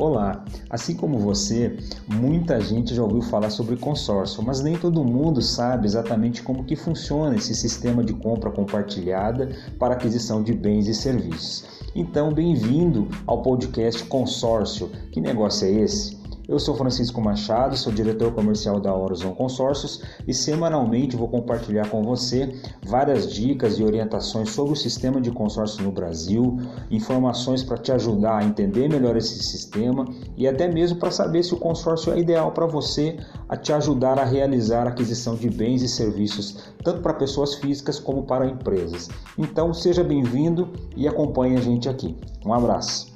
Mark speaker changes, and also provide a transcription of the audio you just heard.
Speaker 1: Olá, assim como você, muita gente já ouviu falar sobre consórcio, mas nem todo mundo sabe exatamente como que funciona esse sistema de compra compartilhada para aquisição de bens e serviços. Então, bem-vindo ao podcast Consórcio. Que negócio é esse? Eu sou Francisco Machado, sou diretor comercial da Horizon Consórcios e semanalmente vou compartilhar com você várias dicas e orientações sobre o sistema de consórcio no Brasil, informações para te ajudar a entender melhor esse sistema e até mesmo para saber se o consórcio é ideal para você, a te ajudar a realizar a aquisição de bens e serviços, tanto para pessoas físicas como para empresas. Então, seja bem-vindo e acompanhe a gente aqui. Um abraço.